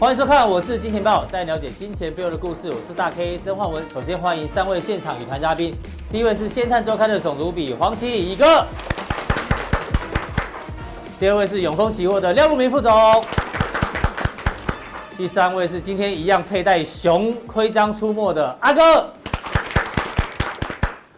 欢迎收看，我是金钱豹，带你了解金钱背后的故事。我是大 K 曾焕文。首先欢迎三位现场与谈嘉宾，第一位是《先探周刊》的总主笔黄奇乙哥，第二位是永丰期货的廖路明副总，第三位是今天一样佩戴熊徽章出没的阿哥。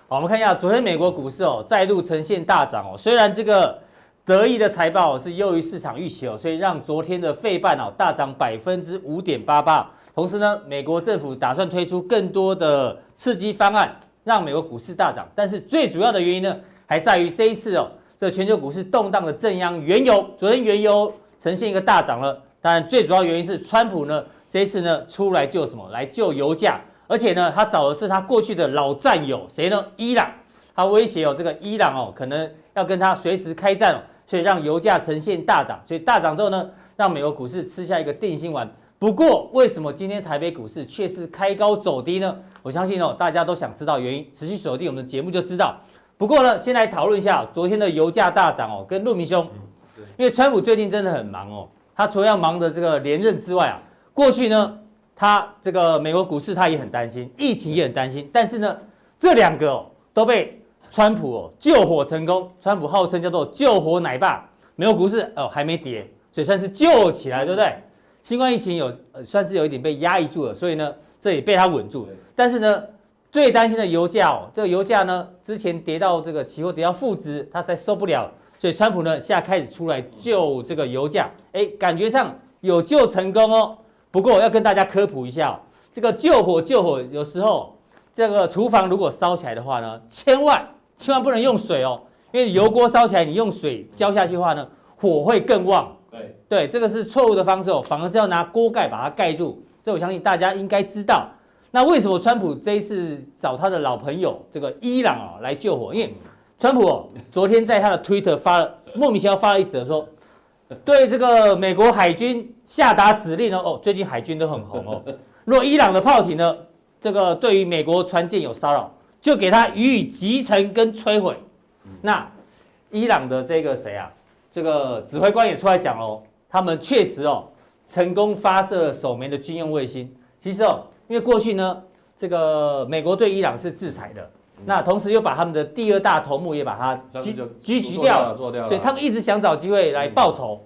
好，我们看一下昨天美国股市哦，再度呈现大涨哦。虽然这个得意的财报是优于市场预期哦，所以让昨天的费半哦大涨百分之五点八八。同时呢，美国政府打算推出更多的刺激方案，让美国股市大涨。但是最主要的原因呢，还在于这一次哦，这全球股市动荡的正央原油。昨天原油呈现一个大涨了，当然最主要原因是川普呢这一次呢出来救什么？来救油价。而且呢，他找的是他过去的老战友，谁呢？伊朗，他威胁哦，这个伊朗哦，可能要跟他随时开战哦，所以让油价呈现大涨，所以大涨之后呢，让美国股市吃下一个定心丸。不过，为什么今天台北股市却是开高走低呢？我相信哦，大家都想知道原因，持续锁定我们的节目就知道。不过呢，先来讨论一下昨天的油价大涨哦，跟陆明兄，因为川普最近真的很忙哦，他除了要忙的这个连任之外啊，过去呢。他这个美国股市他也很担心，疫情也很担心，但是呢，这两个哦都被川普哦救火成功。川普号称叫做救火奶爸，美国股市哦还没跌，所以算是救起来，对不对？新冠疫情有呃算是有一点被压抑住了，所以呢这也被他稳住。但是呢，最担心的油价哦，这个油价呢之前跌到这个期货跌到负值，他才受不了，所以川普呢现在开始出来救这个油价，哎，感觉上有救成功哦。不过要跟大家科普一下，哦这个救火救火，有时候这个厨房如果烧起来的话呢，千万千万不能用水哦，因为油锅烧起来，你用水浇下去的话呢，火会更旺。对对，这个是错误的方式哦，反而是要拿锅盖把它盖住。这我相信大家应该知道。那为什么川普这一次找他的老朋友这个伊朗哦来救火？因为川普哦，昨天在他的推特发了莫名其妙发了一则说。对这个美国海军下达指令呢？哦，最近海军都很红哦。若伊朗的炮艇呢，这个对于美国船舰有骚扰，就给他予以集成跟摧毁。那伊朗的这个谁啊？这个指挥官也出来讲哦，他们确实哦成功发射了首枚的军用卫星。其实哦，因为过去呢，这个美国对伊朗是制裁的。那同时又把他们的第二大头目也把他狙狙击掉了，所以他们一直想找机会来报仇。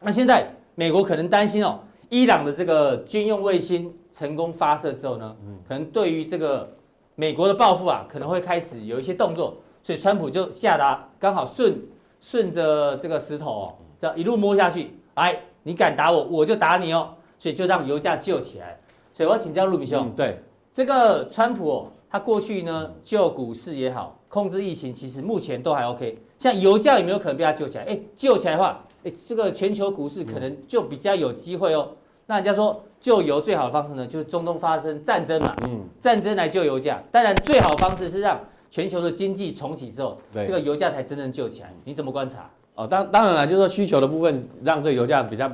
那现在美国可能担心哦，伊朗的这个军用卫星成功发射之后呢，可能对于这个美国的报复啊，可能会开始有一些动作。所以川普就下达刚好顺顺着这个石头哦，这样一路摸下去，哎，你敢打我，我就打你哦。所以就让油价救起来。所以我要请教路明兄，对这个川普哦。他过去呢救股市也好，控制疫情，其实目前都还 OK。像油价有没有可能被他救起来？哎，救起来的话，哎，这个全球股市可能就比较有机会哦。那人家说救油最好的方式呢，就是中东发生战争嘛，嗯，战争来救油价。当然，最好的方式是让全球的经济重启之后，这个油价才真正救起来。你怎么观察？哦，当当然了，就是说需求的部分让这个油价比较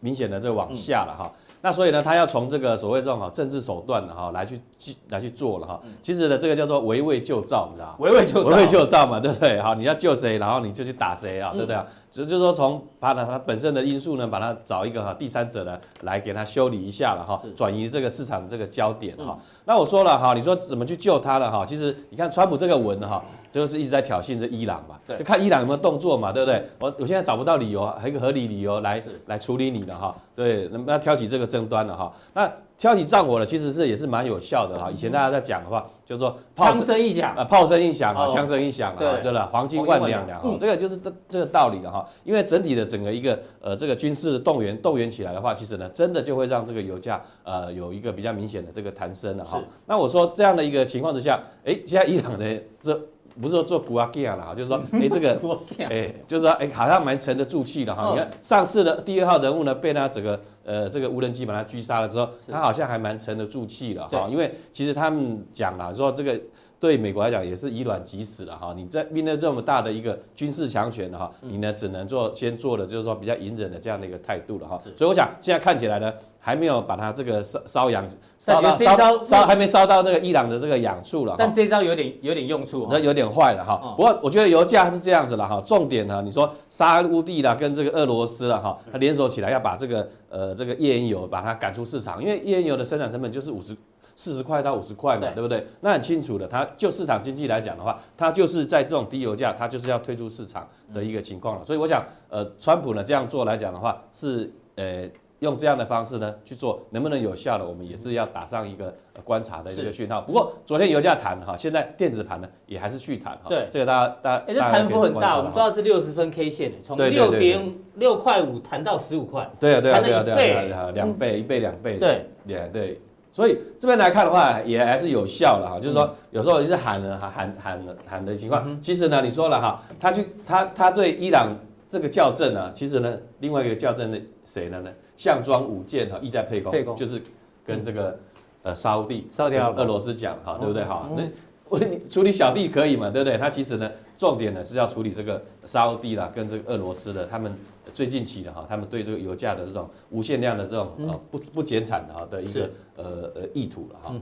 明显的这个往下了哈。嗯那所以呢，他要从这个所谓这种哈政治手段哈来去去来去做了哈。其实呢，这个叫做围魏救赵，你知道吗？围魏救围魏救赵嘛，对不对？好，你要救谁，然后你就去打谁啊，对不对？就就是说从把它它本身的因素呢，把它找一个哈第三者呢来给它修理一下了哈，转移这个市场这个焦点哈。那我说了哈，你说怎么去救它了哈？其实你看川普这个文哈。就是一直在挑衅这伊朗嘛，就看伊朗有没有动作嘛，对不对？我我现在找不到理由，还有一个合理理由来来处理你的哈，对，那挑起这个争端了哈，那。挑起战火了，其实是也是蛮有效的哈。以前大家在讲的话，就是说枪声一响，呃，炮声一响啊，枪声一响啊，对了，黄金万两两啊，这个就是这这个道理了哈。因为整体的整个一个呃这个军事动员动员起来的话，其实呢，真的就会让这个油价呃有一个比较明显的这个弹升了哈。那我说这样的一个情况之下，哎，现在伊朗的这。不是说做古阿吉亚啦，就是说，哎，这个，哎，就是说，哎，好像蛮沉得住气的哈。你看上次的第二号人物呢，被他整个，呃，这个无人机把他狙杀了之后，他好像还蛮沉得住气的哈。因为其实他们讲了，说这个对美国来讲也是以卵击石了哈。你在面对这么大的一个军事强权的哈，你呢只能做先做的就是说比较隐忍的这样的一个态度了哈。所以我想现在看起来呢。还没有把它这个烧烧氧烧到烧烧还没烧到那个伊朗的这个氧处了，但这招有点有点用处，那有点坏了哈。不过我觉得油价是这样子了哈，重点呢，你说沙乌地啦跟这个俄罗斯了哈，它联手起来要把这个呃这个页岩油把它赶出市场，因为页岩油的生产成本就是五十四十块到五十块嘛，对不对？那很清楚的，它就市场经济来讲的话，它就是在这种低油价，它就是要退出市场的一个情况了。所以我想，呃，川普呢这样做来讲的话，是呃。用这样的方式呢去做，能不能有效的，我们也是要打上一个观察的一个讯号。不过昨天油价弹哈，现在电子盘呢也还是续弹哈。对，这个大家大家。哎，这弹幅很大，我们知道是六十分 K 线，从六点六块五弹到十五块。对啊对啊对啊对啊，两倍一倍两倍。对，对对。所以这边来看的话，也还是有效的哈。就是说，有时候也是喊了喊喊喊喊的情况。其实呢，你说了哈，他去他他对伊朗这个校正呢，其实呢，另外一个校正的谁呢呢？项庄舞剑哈，意在沛公，沛公就是跟这个呃沙乌地、沙乌地、俄罗斯讲哈，对不对哈？那我你处理小弟可以嘛，对不对？他其实呢，重点呢是要处理这个沙乌地啦，跟这个俄罗斯的，他们最近期的哈，他们对这个油价的这种无限量的这种呃不不减产的哈的一个呃呃意图了哈。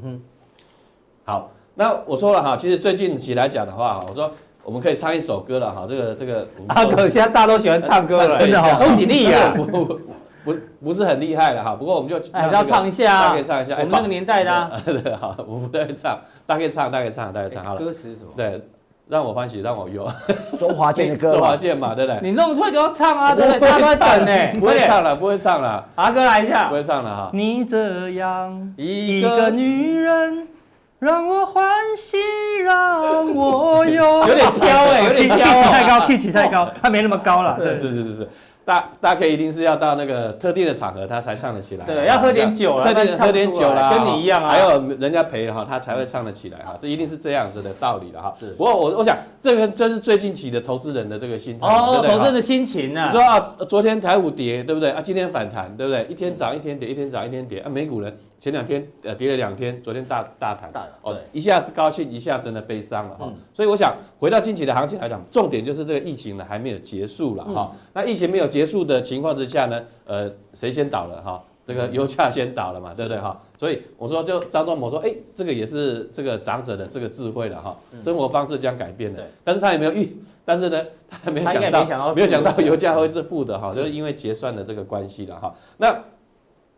好，那我说了哈，其实最近期来讲的话，我说我们可以唱一首歌了哈，这个这个阿哥现在大家都喜欢唱歌了，真的好，恭喜你呀！不不不是很厉害了哈，不过我们就还是要唱一下啊，大家可以唱一下。我们那个年代的，对，好，我们不会唱，大家可以唱，大家可以唱，大家唱好了。歌词是什么？对，让我欢喜让我忧，周华健的歌，周华健嘛，对不对？你弄出来就要唱啊？对不对？大家都在等呢，不会唱了，不会唱了。阿哥来一下，不会唱了哈。你这样一个女人，让我欢喜让我忧。有点飘哎，有点飘，太高气气太高，他没那么高了。是是是是。大大概一定是要到那个特定的场合，他才唱得起来。对，要喝点酒了，特定喝点酒啦，跟你一样啊。还有人家陪哈，他才会唱得起来哈。这一定是这样子的道理了哈。是。不过我我想，这个这是最近期的投资人的这个心态。哦，投资人的心情呢？你说啊，昨天台股跌，对不对啊？今天反弹，对不对？一天涨一天跌，一天涨一天跌啊。美股呢前两天呃跌了两天，昨天大大弹。大。哦，一下子高兴，一下子呢悲伤了哈。所以我想回到近期的行情来讲，重点就是这个疫情呢还没有结束了哈。那疫情没有结束的情况之下呢，呃，谁先倒了哈？这个油价先倒了嘛，对不对哈？所以我说，就张忠谋说，哎，这个也是这个长者的这个智慧了哈，生活方式将改变的。但是他也没有预，但是呢，他还没想到，没有想到油价会是负的哈，就是因为结算的这个关系了哈。那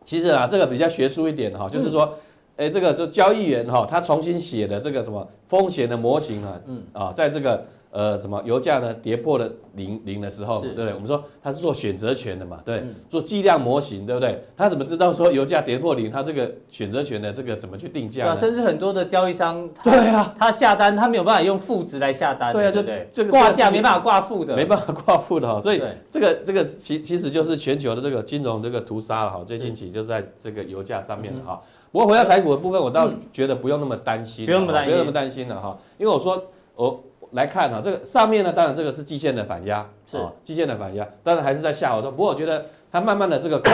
其实啊，这个比较学术一点哈，就是说，哎，这个是交易员哈，他重新写的这个什么风险的模型啊，嗯啊，在这个。呃，怎么油价呢？跌破了零零的时候，对不对？我们说它是做选择权的嘛，对，做计量模型，对不对？他怎么知道说油价跌破零，他这个选择权的这个怎么去定价？对，甚至很多的交易商，对啊，他下单他没有办法用负值来下单，对啊，对对，这个挂价没办法挂负的，没办法挂负的哈，所以这个这个其其实就是全球的这个金融这个屠杀了哈，最近起就在这个油价上面了哈。不过回到台股的部分，我倒觉得不用那么担心，不用那么担心，不用那么担心了哈，因为我说我。来看哈，这个上面呢，当然这个是季线的反压，是季线的反压，当然还是在下滑中。不过我觉得它慢慢的这个扣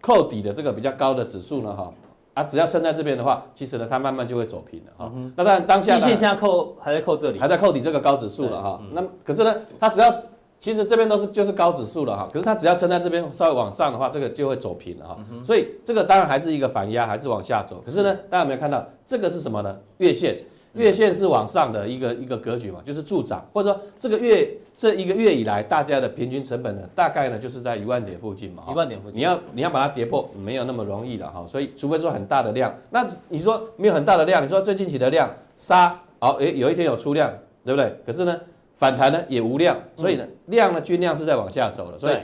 扣底的这个比较高的指数呢，哈啊，只要撑在这边的话，其实呢它慢慢就会走平了哈。那当然当下季线现在扣还在扣这里，还在扣底这个高指数了哈。那可是呢，它只要其实这边都是就是高指数了哈，可是它只要撑在这边稍微往上的话，这个就会走平了哈。所以这个当然还是一个反压，还是往下走。可是呢，大家有没有看到这个是什么呢？月线。月线是往上的一个一个格局嘛，就是助涨，或者说这个月这一个月以来大家的平均成本呢，大概呢就是在一万点附近嘛。一万点附近，你要你要把它跌破，没有那么容易了哈。所以除非说很大的量，那你说没有很大的量，你说最近起的量杀，好，诶，有一天有出量，对不对？可是呢，反弹呢也无量，所以呢量呢均量是在往下走的，所以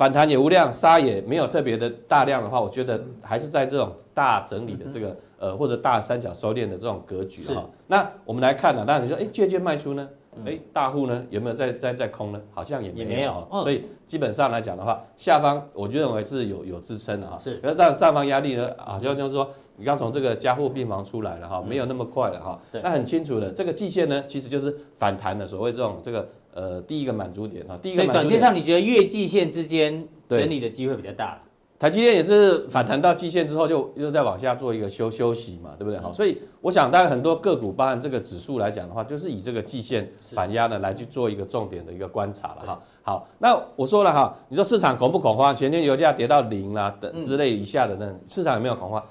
反弹也无量，杀也没有特别的大量的话，我觉得还是在这种大整理的这个。呃，或者大三角收敛的这种格局哈，那我们来看呢，当然你说，哎，借券卖出呢，哎，大户呢有没有在在在空呢？好像也没有，所以基本上来讲的话，下方我就认为是有有支撑的哈，是，那但上方压力呢，啊，就就是说，你刚从这个加护病房出来了哈，没有那么快了哈，那很清楚的，这个季线呢，其实就是反弹的所谓这种这个呃第一个满足点哈，第一个满足点。所以短线上你觉得月季线之间整理的机会比较大？台积电也是反弹到季线之后，就又再往下做一个休休息嘛，对不对？好，所以我想大概很多个股，包含这个指数来讲的话，就是以这个季线反压呢来去做一个重点的一个观察了哈。好，那我说了哈，你说市场恐不恐慌？前天油价跌到零啦等之类以下的那市场有没有恐慌？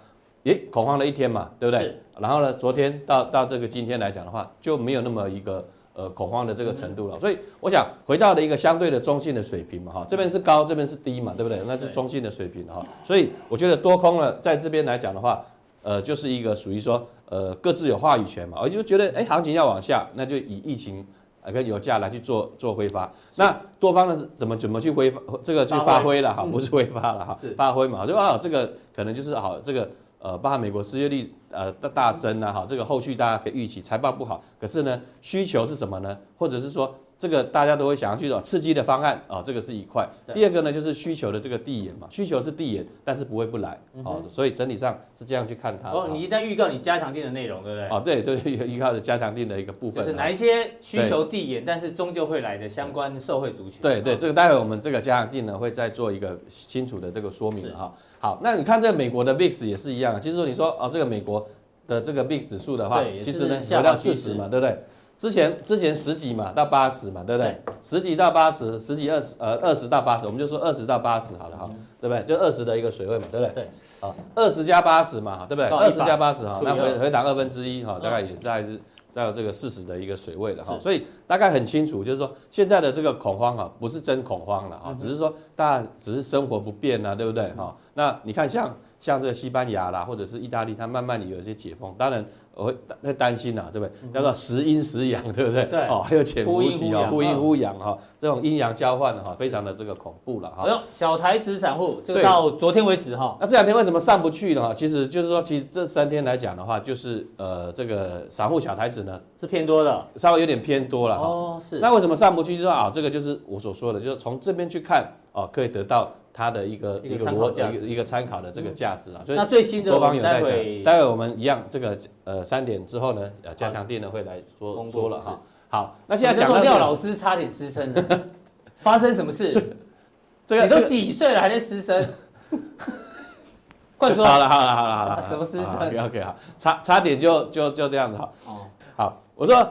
诶，恐慌了一天嘛，对不对？然后呢，昨天到到这个今天来讲的话，就没有那么一个。呃，恐慌的这个程度了，所以我想回到了一个相对的中性的水平嘛，哈，这边是高，这边是低嘛，对不对？那是中性的水平哈，所以我觉得多空呢，在这边来讲的话，呃，就是一个属于说，呃，各自有话语权嘛，我就觉得，哎，行情要往下，那就以疫情啊跟油价来去做做挥发，那多方呢是怎么怎么去挥发这个去发挥。了哈，不是挥发了哈，发挥嘛，就啊，这个可能就是好这个。呃，包含美国失业率呃大大增啊，哈，这个后续大家可以预期财报不好，可是呢，需求是什么呢？或者是说这个大家都会想要去找刺激的方案啊，这个是一块。第二个呢，就是需求的这个递延嘛，需求是递延，但是不会不来，哦，所以整体上是这样去看它。哦，你一旦预告你加强定的内容，对不对？哦，对对，预告的加强定的一个部分。就是哪一些需求递延，但是终究会来的相关社会族群。对对，这个待会我们这个加强定呢会再做一个清楚的这个说明哈。好，那你看这个美国的 VIX 也是一样，其实说你说哦，这个美国的这个 VIX 指数的话，其实呢回到四十嘛，对不对？之前之前十几嘛到八十嘛，对不对？十几到八十，十几二十呃二十到八十，我们就说二十到八十好了哈，对不对？就二十的一个水位嘛，对不对？对，好，二十加八十嘛，对不对？二十加八十哈，那回回档二分之一哈，大概也是还是。到这个四十的一个水位了哈，所以大概很清楚，就是说现在的这个恐慌哈，不是真恐慌了啊，只是说大家只是生活不便呐，对不对哈？那你看像像这个西班牙啦，或者是意大利，它慢慢的有一些解封，当然。我会会担心呐，对不对？叫做时阴时阳，对不对？对。哦，还有潜伏期哦，忽阴忽阳哈，这种阴阳交换哈，非常的这个恐怖了哈。哎呦，小台子散户，这个到昨天为止哈。那这两天为什么上不去呢？哈，其实就是说，其实这三天来讲的话，就是呃，这个散户小台子呢是偏多的，稍微有点偏多了哈。哦，是。那为什么上不去？就是说啊，这个就是我所说的，就是从这边去看哦，可以得到。它的一个一个逻辑，一个一个参考的这个价值啊，所以那最新的多方有待讲，待会我们一样这个呃三点之后呢，呃加强錠呢会来说说了哈。好，那现在讲到廖老师差点失声了，发生什么事？这个你都几岁了还在失声？快说！好了好了好了好了，什么失声？OK 好，差差点就就就这样子哈。哦，好，我说。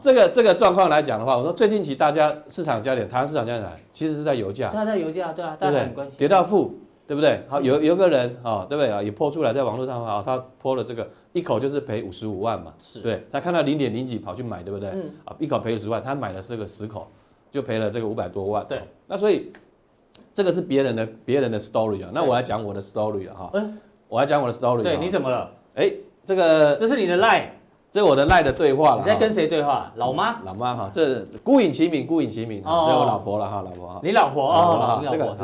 这个这个状况来讲的话，我说最近期大家市场焦点，台湾市场焦点其实是在油价，对啊，在油价，对啊，大家很关心，跌到负，对不对？好，有有个人啊，对不对啊？也泼出来在网络上啊，他泼了这个一口就是赔五十五万嘛，是对，他看到零点零几跑去买，对不对？嗯，啊，一口赔五十万，他买了是个十口，就赔了这个五百多万，对。那所以这个是别人的别人的 story 啊，那我来讲我的 story 啊，哈，嗯，我来讲我的 story，对，你怎么了？哎，这个这是你的 line。这我的赖的对话了。你在跟谁对话？老妈。老妈哈，这孤影其名，孤影其名。哦。这我老婆了哈，老婆哈。你老婆哦。这个是。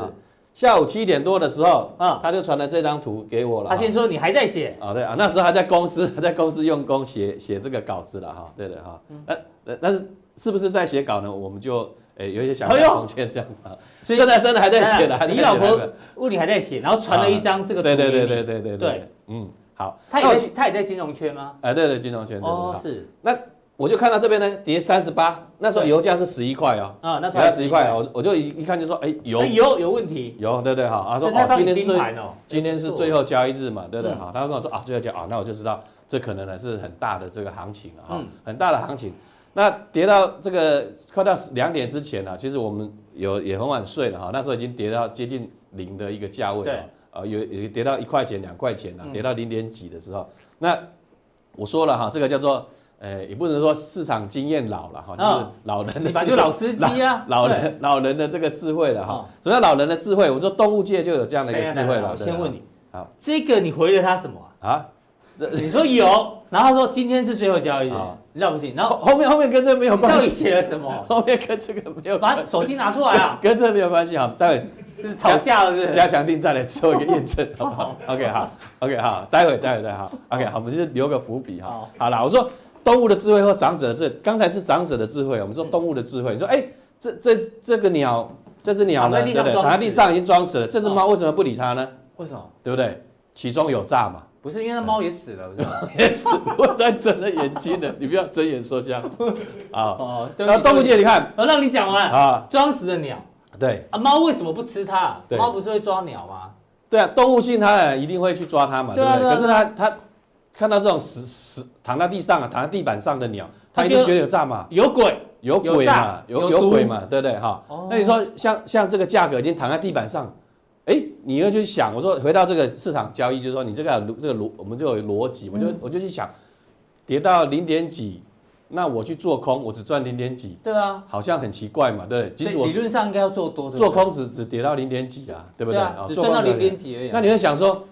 下午七点多的时候，啊，他就传了这张图给我了。他先说你还在写。啊，对啊，那时候还在公司，还在公司用功写写这个稿子了哈。对的哈。那但是是不是在写稿呢？我们就诶有一些想象空间这样子啊。所以现在真的还在写的。你老婆问你还在写，然后传了一张这个图。对对对对对对对。嗯。好，他也在他也在金融圈吗？哎，对对，金融圈。哦，是。那我就看到这边呢，跌三十八，那时候油价是十一块哦。啊，那时候十一块，我我就一一看就说，哎，油油有问题。油，对对，好。啊，说哦，今天是今天是最后交易日嘛，对不对？好，他跟我说啊，最后交啊，那我就知道这可能呢是很大的这个行情了哈，很大的行情。那跌到这个快到两点之前呢，其实我们有也很晚睡了哈，那时候已经跌到接近零的一个价位了。啊，有有跌到一块钱、两块钱啊，跌到零点几的时候，那我说了哈，这个叫做，呃，也不能说市场经验老了哈，就是老人的，就老司机啊，老人老人的这个智慧了哈。什么叫老人的智慧？我说动物界就有这样的一个智慧了。我先问你，好，这个你回了他什么啊？你 说有，然后他说今天是最后交易日，你知不听？然后后面后面跟这个没有关系。到底写了什么？后面跟这个没有。把手机拿出来啊！跟这个没有关系哈，待会是吵架了是是？加强定再来做一个验证，好不好？OK 好，OK 好，待会待会待会好，OK 好，我们就留个伏笔哈。好了，我说动物的智慧和长者的智，刚才是长者的智慧，我们说动物的智慧。你说哎，这这这个鸟，这只鸟呢，对不对？躺在地上已经装死了，这只猫为什么不理它呢？为什么？对不对？其中有诈嘛。不是因为那猫也死了，是吧？也死，我在睁着眼睛的，你不要睁眼说瞎话。啊！哦，然后动物界你看，我让你讲完。啊，装死的鸟，对。啊，猫为什么不吃它？猫不是会抓鸟吗？对啊，动物性它一定会去抓它嘛，对不对？可是它它看到这种死死躺在地上啊，躺在地板上的鸟，它一定觉得有诈嘛，有鬼，有鬼嘛，有有鬼嘛，对不对？哈，那你说像像这个价格已经躺在地板上，哎，你又去想，我说回到这个市场交易，就是说你这个这个逻，我们就有逻辑，我就我就去想，跌到零点几。那我去做空，我只赚零点几，对啊，好像很奇怪嘛，对不对？其实我理论上应该要做多的，做空只只跌到零点几啊，对不对？只赚到零点几而已。那你会想说，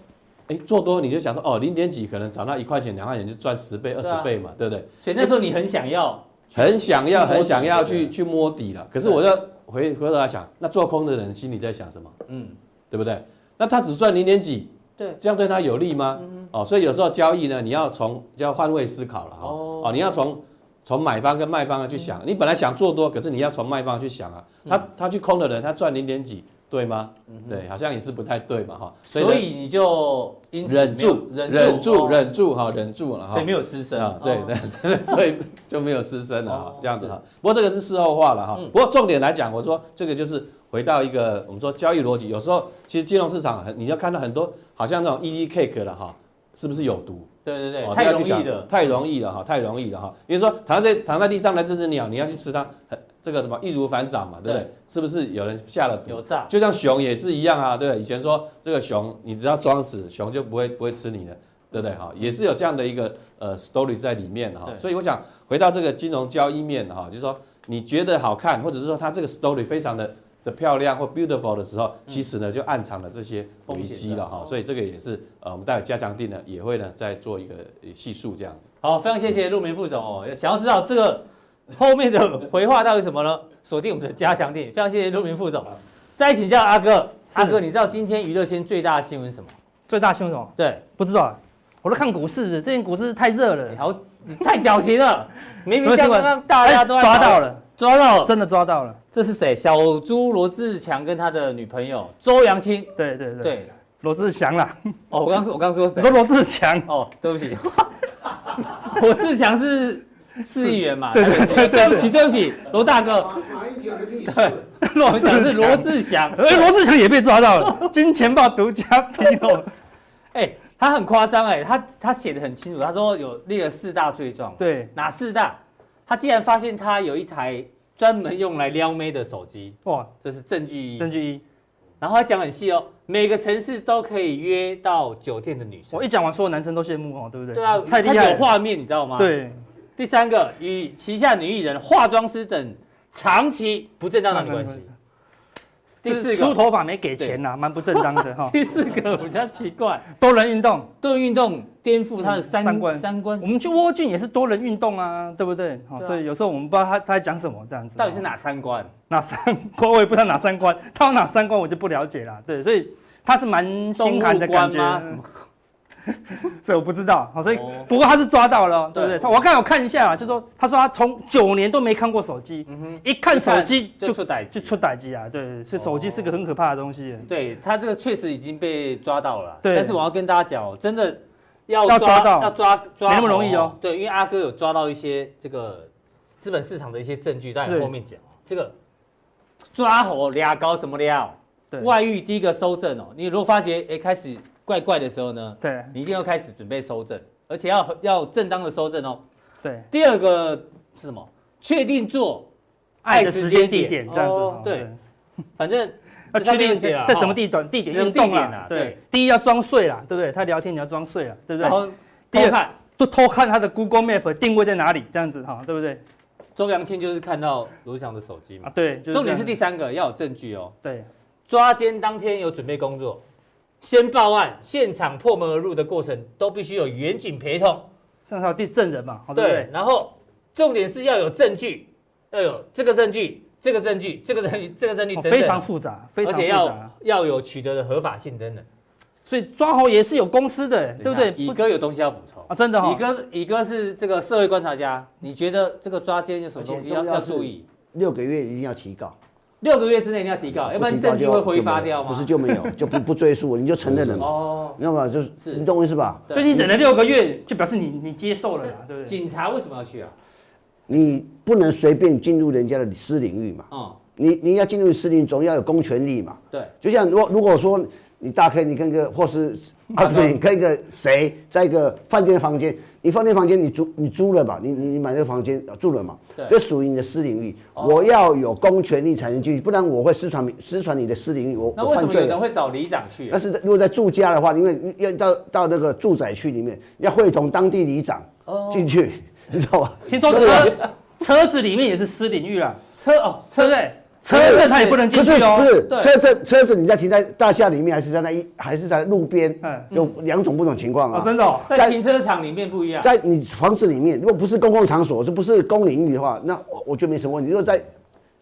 哎，做多你就想说，哦，零点几可能涨到一块钱、两块钱就赚十倍、二十倍嘛，对不对？所以那时候你很想要，很想要、很想要去去摸底了。可是我就回回头来想，那做空的人心里在想什么？嗯，对不对？那他只赚零点几，对，这样对他有利吗？哦，所以有时候交易呢，你要从就要换位思考了哈。哦，你要从。从买方跟卖方去想，你本来想做多，可是你要从卖方去想啊。他他去空的人，他赚零点几，对吗？对，好像也是不太对嘛哈。所以你就忍住，忍住，忍住哈，忍住了哈。所以没有失身啊。对对，所以就没有失身了哈，这样子哈。不过这个是事后话了哈。不过重点来讲，我说这个就是回到一个我们说交易逻辑，有时候其实金融市场很，你要看到很多好像那种 easy cake 了哈，是不是有毒？对对对，太容易了，太容易了哈，太容易了哈。比如说躺在躺在地上的这只鸟，你要去吃它，很这个什么易如反掌嘛，对不对？是不是有人下了毒？有诈。就像熊也是一样啊，对。以前说这个熊，你只要装死，熊就不会不会吃你的，对不对？哈，也是有这样的一个呃 story 在里面哈。所以我想回到这个金融交易面哈，就是说你觉得好看，或者是说它这个 story 非常的。的漂亮或 beautiful 的时候，其实呢就暗藏了这些危机了哈，所以这个也是呃我们待会加强定呢也会呢再做一个细数这样子。好，非常谢谢陆明副总哦。想要知道这个后面的 回话到底什么呢？锁定我们的加强錠。非常谢谢陆明副总。再请教阿哥，阿哥，你知道今天娱乐圈最大的新闻是什么？最大新闻什么？对，不知道。我都看股市，最近股市太热了，好，太矫情了。明明刚刚大家都抓到了。抓到了，真的抓到了。这是谁？小猪罗志祥跟他的女朋友周扬青。对对对，对，罗志祥啦。哦，我刚我刚说谁？你说罗志祥。哦，对不起，罗志祥是市议员嘛？对对对，对不起对不起，罗大哥。对，罗志祥是罗志祥，哎，罗志祥也被抓到了。金钱豹独家披露。哎，他很夸张哎，他他写的很清楚，他说有列了四大罪状。对，哪四大？他竟然发现他有一台专门用来撩妹的手机，哇，这是证据一。证据一，然后他讲很细哦，每个城市都可以约到酒店的女生。我一讲完，所有男生都羡慕哦，对不对？对啊，太厉害，有画面，你知道吗？对。第三个，与旗下女艺人、化妆师等长期不正当男女关系。第四个，梳头发没给钱呐，蛮不正当的 哈。第四个比较奇怪，多人运动，多人运动颠覆他的三观。三观。我们去窝进也是多人运动啊，对不对？好，所以有时候我们不知道他他在讲什么这样子。到底是哪三观？哪三观？我也不知道哪三观，他有哪三观我就不了解了。对，所以他是蛮心寒的感觉。所以我不知道，好，所以不过他是抓到了，对不对？他我刚好看一下啊，就说他说他从九年都没看过手机，一看手机就出歹就出歹机啊，对，所以手机是个很可怕的东西。对他这个确实已经被抓到了，对。但是我要跟大家讲，真的要抓到要抓抓没那么容易哦。对，因为阿哥有抓到一些这个资本市场的一些证据，待会后面讲。这个抓猴俩高怎么撩？对，外遇第一个收证哦，你如果发觉哎开始。怪怪的时候呢，对，你一定要开始准备收证，而且要要正当的收证哦。对，第二个是什么？确定做爱的时间地点这样子。对，反正要 确定在什么地段地点运动啊。对，第一要装睡啦，对不对？他聊天你要装睡啊，对不对？然后第二都偷看他的 Google Map 定位在哪里，这样子哈，对不对？周扬青就是看到罗志祥的手机嘛。对，重点是第三个要有证据哦。对，抓奸当天有准备工作。先报案，现场破门而入的过程都必须有远景陪同，至少第证人嘛，对不对？对，然后重点是要有证据，要有这个证据，这个证据，这个证据，这个证据，哦、非常复杂，非常复杂，而且要要有取得的合法性等等。所以抓猴也是有公司的，对不对？乙哥有东西要补充啊，真的哈、哦。乙哥，乙哥是这个社会观察家，你觉得这个抓奸有什么东西要要注意？六个月一定要提告。六个月之内你要提告，要不然证据会挥发掉吗？不是就没有，就不不追溯，你就承认了哦，你知道吗？就是你懂我意思吧？所以你忍了六个月，就表示你你接受了啦，对不对？警察为什么要去啊？你不能随便进入人家的私领域嘛。嗯。你你要进入私领域，总要有公权力嘛。对。就像如果如果说你大 K，你跟个或是阿司匹林跟一个谁在一个饭店的房间，你饭店房间你租你租了吧，你你你买那个房间住了嘛，这属于你的私领域，我要有公权力才能进去，不然我会私传私传你的私领域，我那为什么有人会找里长去？但是如果在住家的话，因为要到到那个住宅区里面，要会同当地里长进去，你知道吧？听说车车子里面也是私领域啦，车哦车对。车子他也不能进去哦，不是车子车子你在停在大厦里面，还是在那一还是在路边？嗯，有两种不同情况啊。真的，在停车场里面不一样。在你房子里面，如果不是公共场所，这不是公领域的话，那我我觉得没什么问题。如果在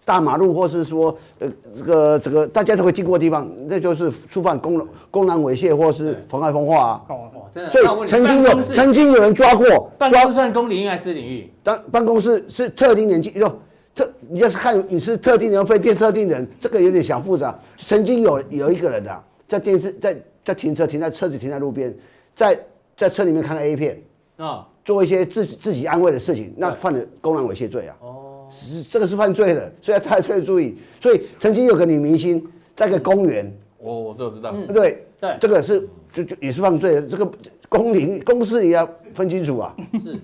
大马路，或是说呃这个这个大家都会经过的地方，那就是触犯公公然猥亵或是妨碍风化啊。哦哦，真的。所以曾经有曾经有人抓过，抓算公领域还是私领域？当办公室是特定年纪哟。特，你要是看你是特定人非电特定人，这个有点小复杂。曾经有有一个人啊，在电视在在停车停在车子停在路边，在在车里面看 A 片啊，做一些自己自己安慰的事情，那犯了公然猥亵罪啊。哦，是这个是犯罪的，所以大家特别注意。所以曾经有个女明星在个公园，我我这知道，对对，这个是就就也是犯罪的。这个公领公司也要分清楚啊。是。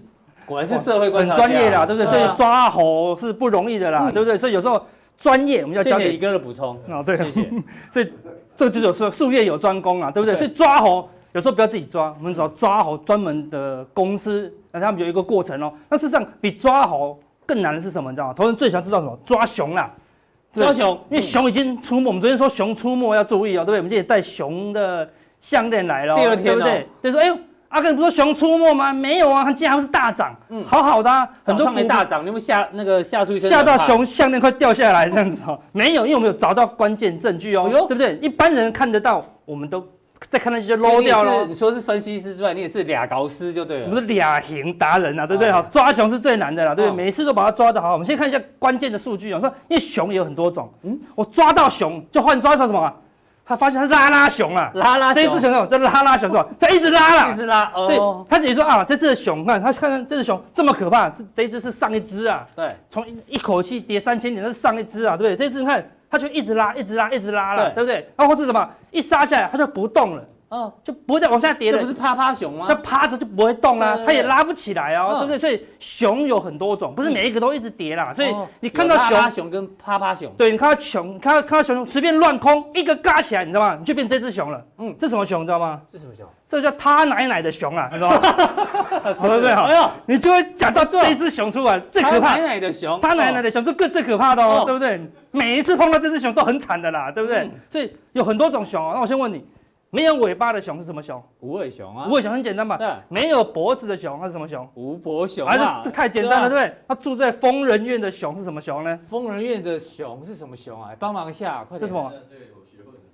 果然是社会观察专业啦，对不对？所以抓猴是不容易的啦，对不对？所以有时候专业我们要交给李哥的补充啊，对，谢谢。所以这就有说术业有专攻啊，对不对？所以抓猴有时候不要自己抓，我们找抓猴专门的公司，那他们有一个过程哦。那事实上比抓猴更难的是什么？你知道吗？投资人最想知道什么？抓熊啦，抓熊，因为熊已经出没。我们昨天说熊出没要注意哦，对不对？我们今天也带熊的项链来了，第二天，对不对？就说哎呦。阿哥，你不是说熊出没吗？没有啊，它竟然还是大涨，嗯，好好的啊，很多没大涨，你有没有吓那个吓出一身吓到熊项链快掉下来这样子哦？没有，因为我们有找到关键证据哦，对不对？一般人看得到，我们都在看那些就漏掉了。你说是分析师之外，你也是俩高师就对了。我们是俩型达人啊，对不对？好，抓熊是最难的啦，对不对？每次都把它抓得好。我们先看一下关键的数据啊，说因为熊也有很多种，嗯，我抓到熊就换抓到什么？他发现他拉拉熊啊，拉拉这一只熊哦，这拉拉熊是吧？它一直拉了，一直拉。对，他自己说啊，这只熊，看他看看这只熊这么可怕，这这一只是上一只啊。对，从一口气跌三千点，那是上一只啊，对不对？这只你看，它就一直拉，一直拉，一直拉了，对不对？然后是什么？一杀下来，它就不动了。哦，就不会再往下跌了。这不是趴趴熊吗？它趴着就不会动啦，它也拉不起来哦，对不对？所以熊有很多种，不是每一个都一直跌啦。所以你看到熊，趴熊跟趴趴熊，对，你看到熊，看到看到熊随便乱空一个嘎起来，你知道吗？你就变这只熊了。嗯，这什么熊？你知道吗？这什么熊？这叫他奶奶的熊啊，你知道吗？对不对？哎呦，你就会讲到这一只熊出来，最可怕。他奶奶的熊，他奶奶的熊，是最最可怕的哦，对不对？每一次碰到这只熊都很惨的啦，对不对？所以有很多种熊哦。那我先问你。没有尾巴的熊是什么熊？无尾熊啊！无尾熊很简单嘛？对。没有脖子的熊它是什么熊？无脖熊啊！还是这太简单了，对不对？它住在疯人院的熊是什么熊呢？疯人院的熊是什么熊啊？帮忙一下，快点！这是什么？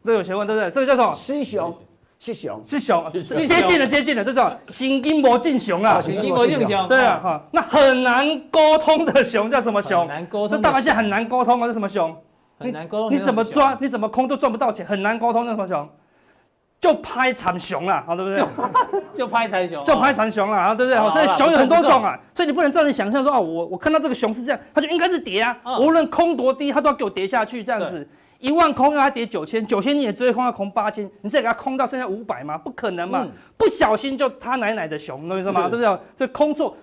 这有学问，对不对？这个叫什么？是熊，是熊，是熊，接近了，接近了，这叫神经魔镜熊啊！神经魔镜熊，对啊，哈，那很难沟通的熊叫什么熊？难沟通。这大螃蟹很难沟通啊，是什么熊？很难沟通。你怎么抓？你怎么空都赚不到钱，很难沟通，那什么熊？就拍长熊了，好对不对？就拍长熊，就拍长熊了，啊，对不对？好，所以熊有很多种啊，所以你不能照你想象说啊，我我看到这个熊是这样，它就应该是跌啊，无论空多低，它都要给我跌下去这样子。一万空要它跌九千，九千你也追空要空八千，你再给它空到剩下五百吗？不可能嘛，不小心就他奶奶的熊，懂意思吗？对不对？这空做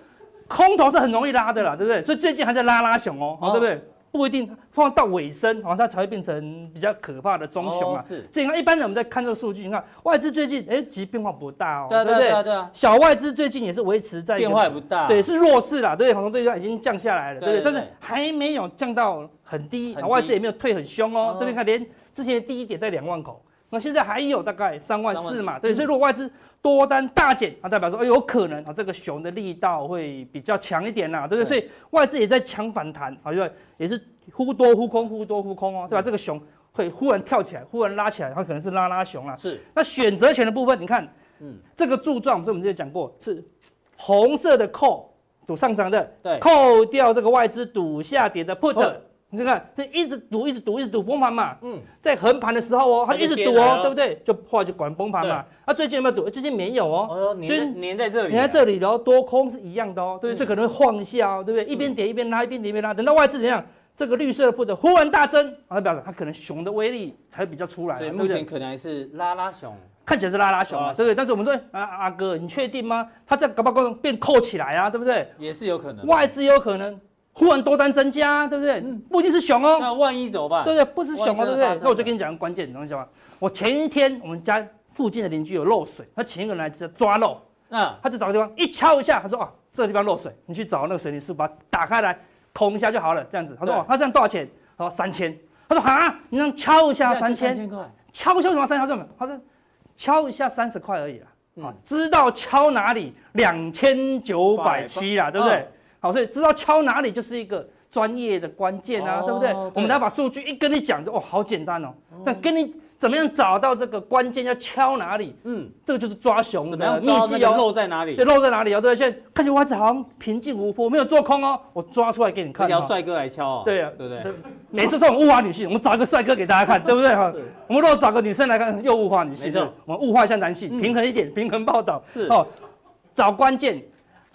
空头是很容易拉的啦，对不对？所以最近还在拉拉熊哦，好对不对？不一定放到尾声，好像它才会变成比较可怕的棕熊啊。是，所以你看，一般人我们在看这个数据，你看外资最近，哎，其实变化不大哦，对不对？对啊。小外资最近也是维持在变化也不大，对，是弱势啦，对，好像最近已经降下来了，对不对？但是还没有降到很低，外资也没有退很凶哦，对不对？看连之前的低点在两万口，那现在还有大概三万四嘛，对，所以如果外资多单大减，啊，代表说，哎，有可能啊，这个熊的力道会比较强一点啦，对不对？所以外资也在抢反弹，啊，因为也是。忽多忽空，忽多忽空哦，对吧？这个熊会忽然跳起来，忽然拉起来，它可能是拉拉熊啊。是。那选择权的部分，你看，嗯，这个柱状，是我们之前讲过，是红色的 call 赌上涨的，对，扣掉这个外资赌下跌的 put，你看这一直赌，一直赌，一直赌崩盘嘛。嗯。在横盘的时候哦，它一直赌哦，对不对？就后来就管崩盘嘛。那最近有没有赌？最近没有哦。哦，粘粘在这里，粘在这里，然后多空是一样的哦，对不对？这可能会晃一下哦，对不对？一边跌一边拉，一边跌一边拉，等到外资怎样？这个绿色的 put 忽然大增，啊，表示它可能熊的威力才比较出来。所以目前可能还是拉拉熊，看起来是拉拉熊嘛，对不对？但是我们说啊，阿哥，你确定吗？它在搞不好变扣起来啊，对不对？也是有可能，外资有可能忽然多单增加，对不对？不一定是熊哦。那万一怎么办？对不对？不是熊哦，对不对？那我就跟你讲个关键，你懂吗？我前一天我们家附近的邻居有漏水，他请一个人来抓漏，嗯他就找个地方一敲一下，他说啊，这个地方漏水，你去找那个水泥师傅把它打开来。捅一下就好了，这样子。他说：“他这样多少钱？”他说：“三千。”他说：“啊，你让敲一下三千，敲一下什么三千？他说：“他说敲一下三十块而已啦。”知道敲哪里两千九百七啦，对不对？好，所以知道敲哪里就是一个专业的关键啊，对不对？我们要把数据一跟你讲，就哦，好简单哦。但跟你。怎么样找到这个关键要敲哪里？嗯，这个就是抓熊的秘籍哦。漏在哪里？对，漏在哪里哦？对，现在看起来外资好像平静无波，没有做空哦。我抓出来给你看。要帅哥来敲哦。对啊，对不对？每次这种物化女性，我们找一个帅哥给大家看，对不对哈？我们如果找个女生来看，又物化女性，我们物化一下男性，平衡一点，平衡报道。是哦，找关键，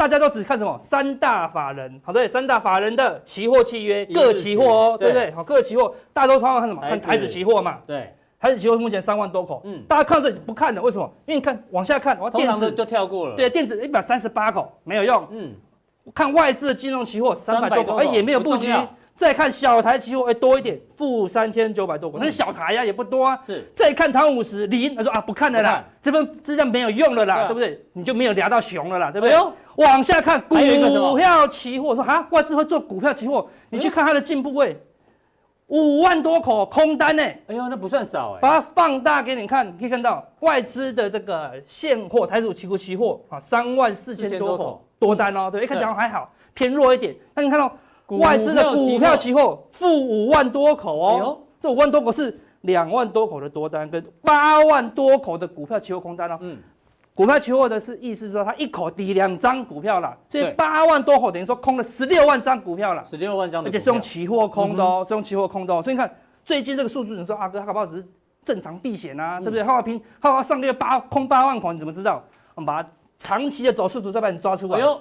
大家都只看什么？三大法人，好对，三大法人的期货契约，各期货哦，对不对？好，各期货，大家都通常看什么？看台指期货嘛。对。台指期货目前三万多口，嗯，大家看这不看的，为什么？因为你看往下看，我电子就跳过了，对，电子一百三十八口没有用，嗯，看外资金融期货三百多口，哎，也没有布局。再看小台期货，哎，多一点，负三千九百多股，那是小台呀，也不多啊。是，再看台五十零，他说啊，不看了啦，这份资料没有用了啦，对不对？你就没有聊到熊了啦，对不对？往下看股票期货，说哈，外资会做股票期货，你去看它的进步位。五万多口空单呢？哎呦，那不算少哎。把它放大给你看，你可以看到外资的这个现货台股期货期货啊，三万四千多口多单哦。对，看起来还好，偏弱一点。但你看到外资的股票期货负五万多口哦，这五万多口是两万多口的多单，跟八万多口的股票期货空单哦。嗯。股票期货的是意思是说，它一口抵两张股票了，所以八万多口等于说空了十六万张股票了，十六万张，而且是用期货空的哦，是用期货空的哦。所以你看最近这个数字，你说阿哥他搞不好只是正常避险啊，对不对？浩华平浩华上个月八空八万口，你怎么知道？我们把它长期的走势图再把你抓出来，哎呦，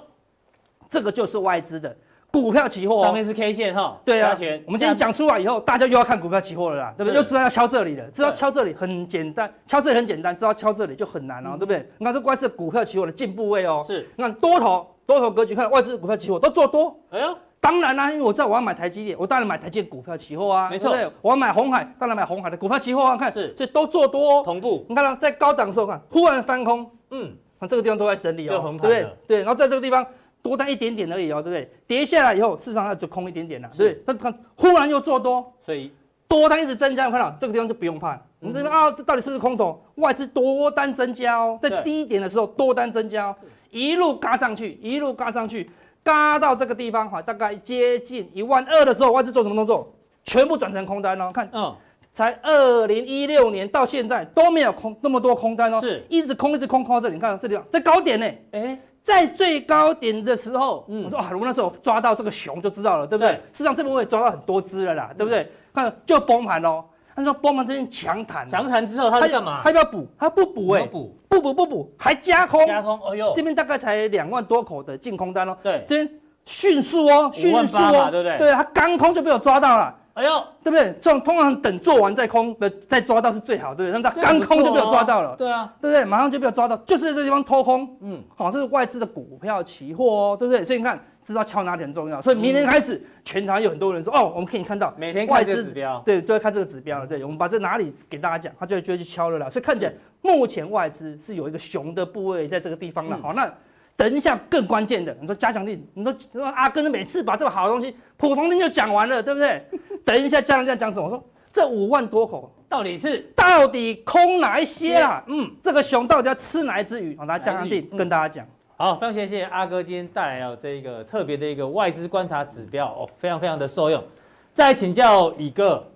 这个就是外资的。股票期货上面是 K 线哈，对啊，我们今天讲出来以后，大家又要看股票期货了啦，对不对？又知道要敲这里了，知道敲这里很简单，敲这里很简单，知道敲这里就很难哦，对不对？你看这关是股票期货的进步位哦，是，你看多头多头格局，看外资股票期货都做多，哎呦，当然啦，因为我知道我要买台积电，我当然买台积电股票期货啊，没错，我要买红海，当然买红海的股票期货啊，看是，所以都做多，同步，你看到在高档的时候看，忽然翻空，嗯，看这个地方都在整理哦，对不对？对，然后在这个地方。多单一点点而已哦，对不对？跌下来以后，市场上就空一点点了，对不对？他看忽然又做多，所以多单一直增加，你看到这个地方就不用怕。你这边啊，这到底是不是空头？外资多单增加哦，在低点的时候多单增加哦，一路嘎上去，一路嘎上去，嘎到这个地方哈，大概接近一万二的时候，外资做什么动作？全部转成空单哦。看，嗯，才二零一六年到现在都没有空那么多空单哦，是一直空一直空空到这里，你看这地方在高点呢，哎。在最高点的时候，嗯、我说啊，如果那时候抓到这个熊就知道了，对不对？事实上这部分也抓到很多只了啦，嗯、对不对？看就崩盘喽。他说崩盘这边强弹，强弹之后他干嘛？他要补，他不补哎，不补不补不补，还加空，加空，哎呦，这边大概才两万多口的净空单喽。对，这边迅速哦，迅速哦，对不对？对，他刚空就被我抓到了。哎呦，对不对？这种通常等做完再空，呃，再抓到是最好，对不对？让它刚空就被我抓到了，对啊，对不对？马上就被我抓到，就是在这地方偷空，嗯，好，这是外资的股票期货哦，对不对？所以你看，知道敲哪点很重要。所以明天开始，全台有很多人说，哦，我们可以看到每天外资指标，对，就会看这个指标了。对，我们把这哪里给大家讲，他就会就会去敲了啦。所以看起来目前外资是有一个熊的部位在这个地方了。好，那。等一下，更关键的，你说加强力，你说说阿根每次把这个好东西普通錠就讲完了，对不对？等一下加强錠讲什么？我说这五万多口到底是到底空哪一些啊？嗯，这个熊到底要吃哪一只鱼？我拿加强錠跟大家讲。好，非常谢谢阿哥今天带来了这一个特别的一个外资观察指标哦，非常非常的受用。再请教乙哥，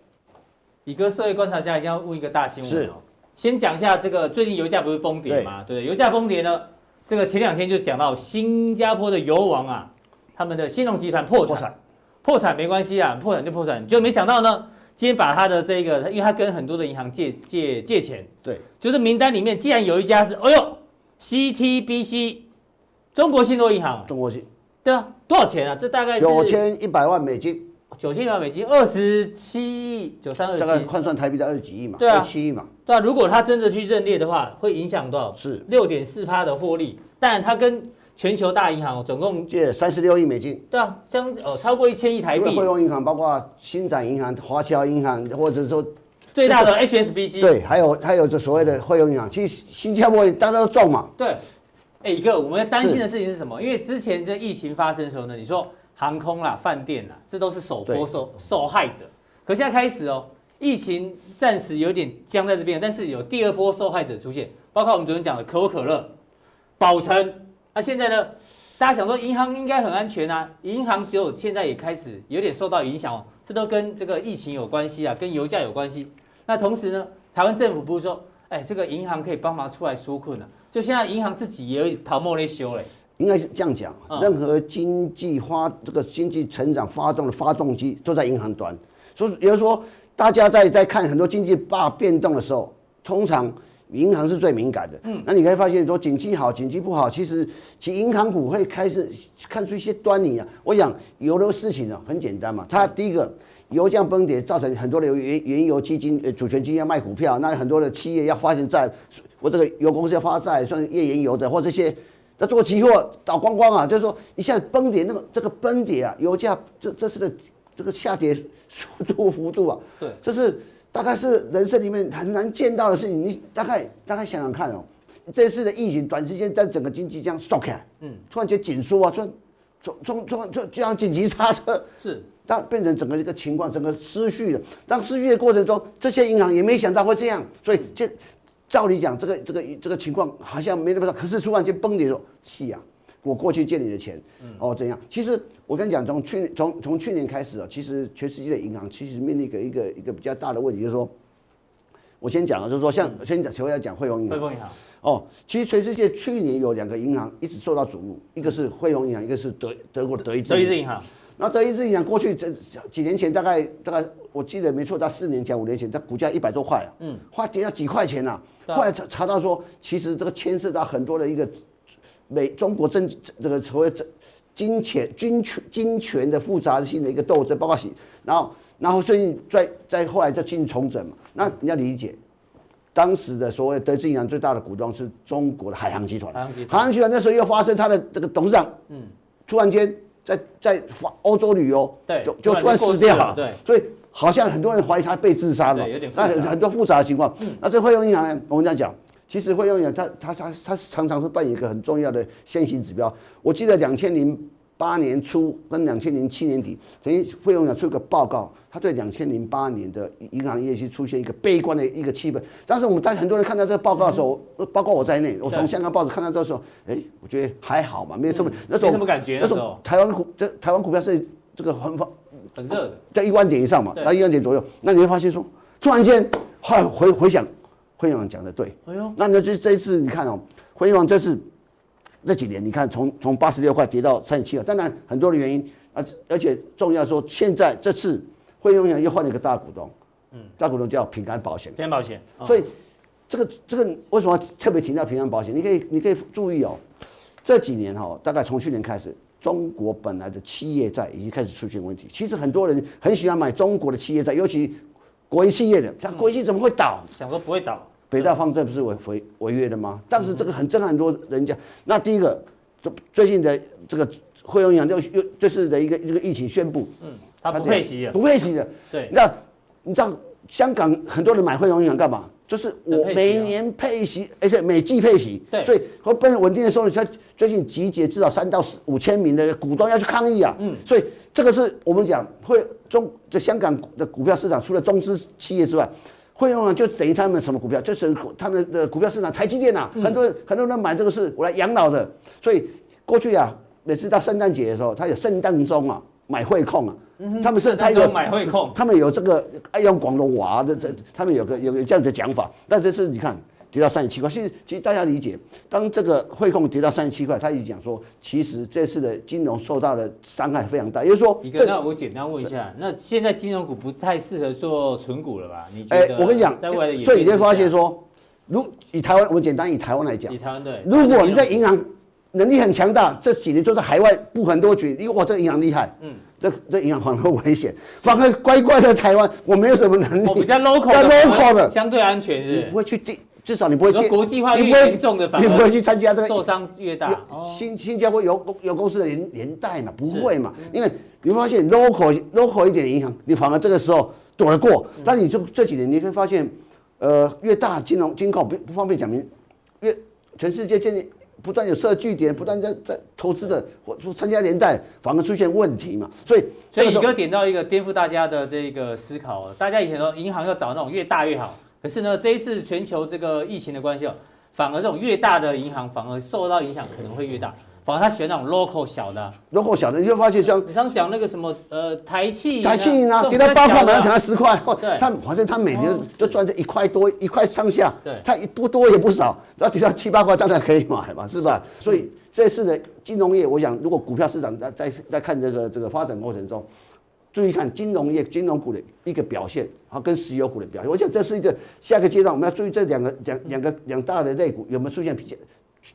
乙哥社会观察家一定要问一个大新闻哦。先讲一下这个最近油价不是崩跌吗？对，对，油价崩跌呢？这个前两天就讲到新加坡的油王啊，他们的新隆集团破产，破产，没关系啊，破产就破产，就没想到呢，今天把他的这个，因为他跟很多的银行借借借钱，对，就是名单里面既然有一家是，哎呦，CTBC，中国信托银行，中国信，对啊，多少钱啊？这大概是九千一百万美金，九千万美金，二十七亿九三二七，大概换算台币在二十几亿嘛，对啊，七亿嘛，对啊。如果他真的去认列的话，会影响多少？是六点四趴的获利。但他跟全球大银行总共借三十六亿美金，对啊，将哦超过一千亿台币。汇丰银行包括新展银行、华侨银行，或者说最大的 HSBC，对，还有还有这所谓的汇丰银行，其实新加坡大家都中嘛。对，哎，一个我们担心的事情是什么？因为之前这疫情发生的时候呢，你说。航空啦、饭店啦，这都是首波受受害者。可现在开始哦，疫情暂时有点僵在这边，但是有第二波受害者出现，包括我们昨天讲的可口可乐、宝城。那现在呢，大家想说银行应该很安全啊，银行只有现在也开始有点受到影响哦，这都跟这个疫情有关系啊，跟油价有关系。那同时呢，台湾政府不是说，哎，这个银行可以帮忙出来纾困啊，就现在银行自己也有逃莫内修嘞。应该是这样讲，任何经济发这个经济成长发动的发动机都在银行端，所以也就是说，大家在在看很多经济大变动的时候，通常银行是最敏感的。嗯，那你可以发现说，景气好，景气不好，其实其银行股会开始看出一些端倪啊。我想有的事情啊，很简单嘛，它第一个油价崩跌，造成很多的原原油基金呃主权基金要卖股票，那很多的企业要发行债，我这个油公司要发债，算是页岩油的或这些。那做期货倒光光啊，就是说一下子崩跌，那个这个崩跌啊，油价这这次的这个下跌速度幅度啊，对，这是大概是人生里面很难见到的事情。你大概大概想想看哦，这次的疫情短时间在整个经济这样缩开，嗯，突然间紧缩啊，突然从从从就这样紧急刹车，是，当变成整个一个情况，整个失序了。当失序的过程中，这些银行也没想到会这样，所以这。照理讲，这个这个这个情况好像没那么大，可是突然间崩跌说，是啊，我过去借你的钱，哦怎样？其实我跟你讲，从去年从从去年开始啊，其实全世界的银行其实面临一个一个一个比较大的问题，就是说，我先讲啊，就是说像先讲，先来讲汇丰银行。汇丰银行。哦，其实全世界去年有两个银行一直受到瞩目，一个是汇丰银行，一个是德德国的德意志。德意志银行。那德意志银行过去这几年前，大概大概我记得没错，在四年前、五年前，它股价一百多块啊，嗯，后来跌到几块钱呐。后来查查到说，其实这个牵涉到很多的一个美中国政这个所谓政金钱、军权、金权的复杂性的一个斗争，包括然后然后最近再再后来再进行重整嘛。那你要理解，当时的所谓德意志银行最大的股东是中国的海航集团，海航集团，海航集团那时候又发生他的这个董事长，嗯，突然间。在在欧洲旅游，对，就就突然死掉了，对，所以好像很多人怀疑他被自杀了，有点复杂，那很很多复杂的情况。嗯，那这汇丰银行呢？我们这样讲，其实会用银行它它它它常常是扮演一个很重要的先行指标。我记得两千零八年初跟两千零七年底，等于汇丰银行出一个报告。他在两千零八年的银行业绩出现一个悲观的一个气氛。当时我们在很多人看到这个报告的时候，包括我在内，我从香港报纸看到这个时候，哎，我觉得还好嘛，没有什么那时候什么感觉。那时候台湾股这台湾股票是这个很很热的，在一万点以上嘛，在一万点左右。那你会发现说，突然间后来回回想，辉煌讲的对。哎呦，那那这这一次你看哦，辉煌这次这几年你看从从八十六块跌到三十七块，当然很多的原因，而而且重要说现在这次。汇丰银行又换了一个大股东，嗯，大股东叫平安保险，平安保险，哦、所以这个这个为什么特别提到平安保险？你可以你可以注意哦，这几年哈、哦，大概从去年开始，中国本来的企业债已经开始出现问题。其实很多人很喜欢买中国的企业债，尤其国营企业的，像国营企业怎么会倒？嗯、想说不会倒，北大方正不是违违违约的吗？但是这个很震撼很多人家。那第一个，最最近的这个汇丰银行又又就是的一个一个疫情宣布，嗯。他不配息，不配息的。对，那你知道香港很多人买汇丰银行干嘛？就是我每年配息，而且每季配息。对，所以和本稳定的收入，像最近集结至少三到五千名的股东要去抗议啊。嗯，所以这个是我们讲会中在香港的股票市场，除了中资企业之外，汇丰啊就等于他们什么股票，就是他们的股票市场，台积电啊，很多很多人买这个是我来养老的。所以过去啊，每次到圣诞节的时候，它有圣诞钟啊，买汇控啊。他们是他有买汇控，他们有这个爱用广东话的这，他们有个有个这样的讲法。但这次你看跌到三十七块，其实其实大家理解，当这个汇控跌到三十七块，他一直讲说，其实这次的金融受到的伤害非常大。也就是说，那我简单问一下，那现在金融股不太适合做存股了吧？你觉得？我跟你讲，在外的所以你会发现说，如以台湾，我们简单以台湾来讲，以台湾对，如果你在银行能力很强大，这几年都在海外布很多局，因为哇，这个银行厉害，嗯，这这银行反而危险，反而乖乖在台湾，我没有什么能力，我 比较 local 的，local 的，相对安全是，是，你不会去进，至少你不会接国际化越严重的，你不会去参加这个，受伤越大。新新加坡有有公司的连连带嘛，不会嘛，因为你会发现 local local 一点的银行，你反而这个时候躲得过，但你就这几年你会发现，呃，越大金融金控不不方便讲明，越全世界建立。不断有设据点，不断在在投资的或参加连带，反而出现问题嘛。所以，所以宇哥点到一个颠覆大家的这个思考，大家以前说银行要找那种越大越好，可是呢，这一次全球这个疫情的关系哦，反而这种越大的银行反而受到影响可能会越大。反正他选那种 local 小的，local 小的，你就发现像你刚讲那个什么呃台企，台企银啊，给他八块，马上涨到十块，对，他反正他每年都赚这一块多一块上下，对，他一多多也不少，然后跌到七八块当然可以买嘛，是吧？所以这次的金融业，我想如果股票市场在在在看这个这个发展过程中，注意看金融业金融股的一个表现，好跟石油股的表现，我想这是一个下一个阶段，我们要注意这两个两两个两大的类股有没有出现比较。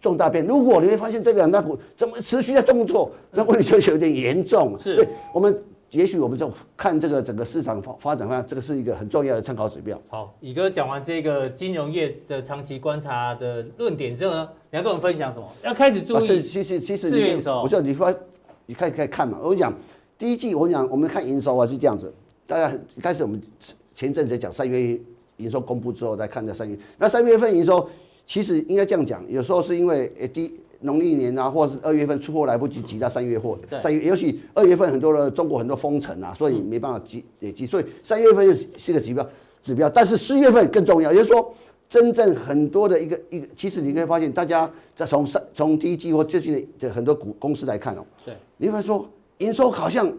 重大变，如果你会发现这两大股怎么持续在重挫，那问题就有点严重。是，所以我们也许我们就看这个整个市场发发展方向，这个是一个很重要的参考指标。好，宇哥讲完这个金融业的长期观察的论点之后呢，你要跟我们分享什么？要开始注意、啊。其实其实四月的时候，我说你发，你可以可以看嘛。我跟你讲，第一季我跟你讲，我们看营收啊是这样子。大家一开始我们前阵子讲三月营收公布之后再看这三月，那三月份营收。其实应该这样讲，有时候是因为诶，第农历年啊，或者是二月份出货来不及，挤到三月货。三月，尤其二月份很多的中国很多封城啊，所以没办法积累积，所以三月份是个指标指标。但是四月份更重要，也就是说，真正很多的一个一个，其实你可以发现，大家在从三从第一季或最近的很多股公司来看哦，对，你会说营收好像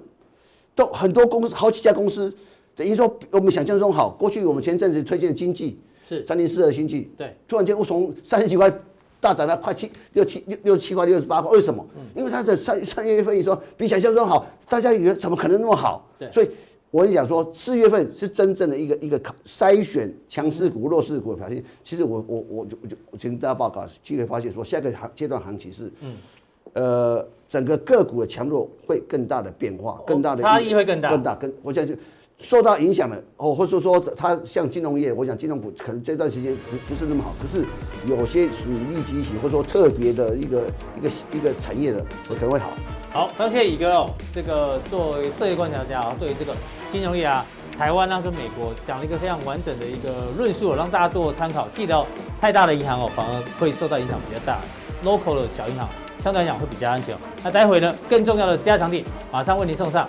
都很多公司好几家公司的营收我们想象中好。过去我们前阵子推荐的经济。是三零四二星际，对，突然间我从三十几块大涨到快七六七六六七块六十八块，为什么？嗯，因为它的三三月份一说比想象中好，大家以为怎么可能那么好？对，所以我就讲说四月份是真正的一个一个考筛选强势股弱势股的表现。其实我我我就我就我跟大家报告，就会发现说下一个行阶段行情是，嗯，呃，整个个股的强弱会更大的变化，更大的差异会更大，更大，跟我相信。受到影响的哦，或者说它像金融业，我想金融股可能这段时间不不是那么好，可是有些属于利基型或者说特别的一个一个一个产业的，可能会好。好，感谢宇哥哦，这个作为社会观察家啊，对于这个金融业啊，台湾啊跟美国讲了一个非常完整的一个论述，让大家做参考。记得哦，太大的银行哦，反而会受到影响比较大，local 的小银行相对来讲会比较安全。那待会呢，更重要的加强点马上为您送上。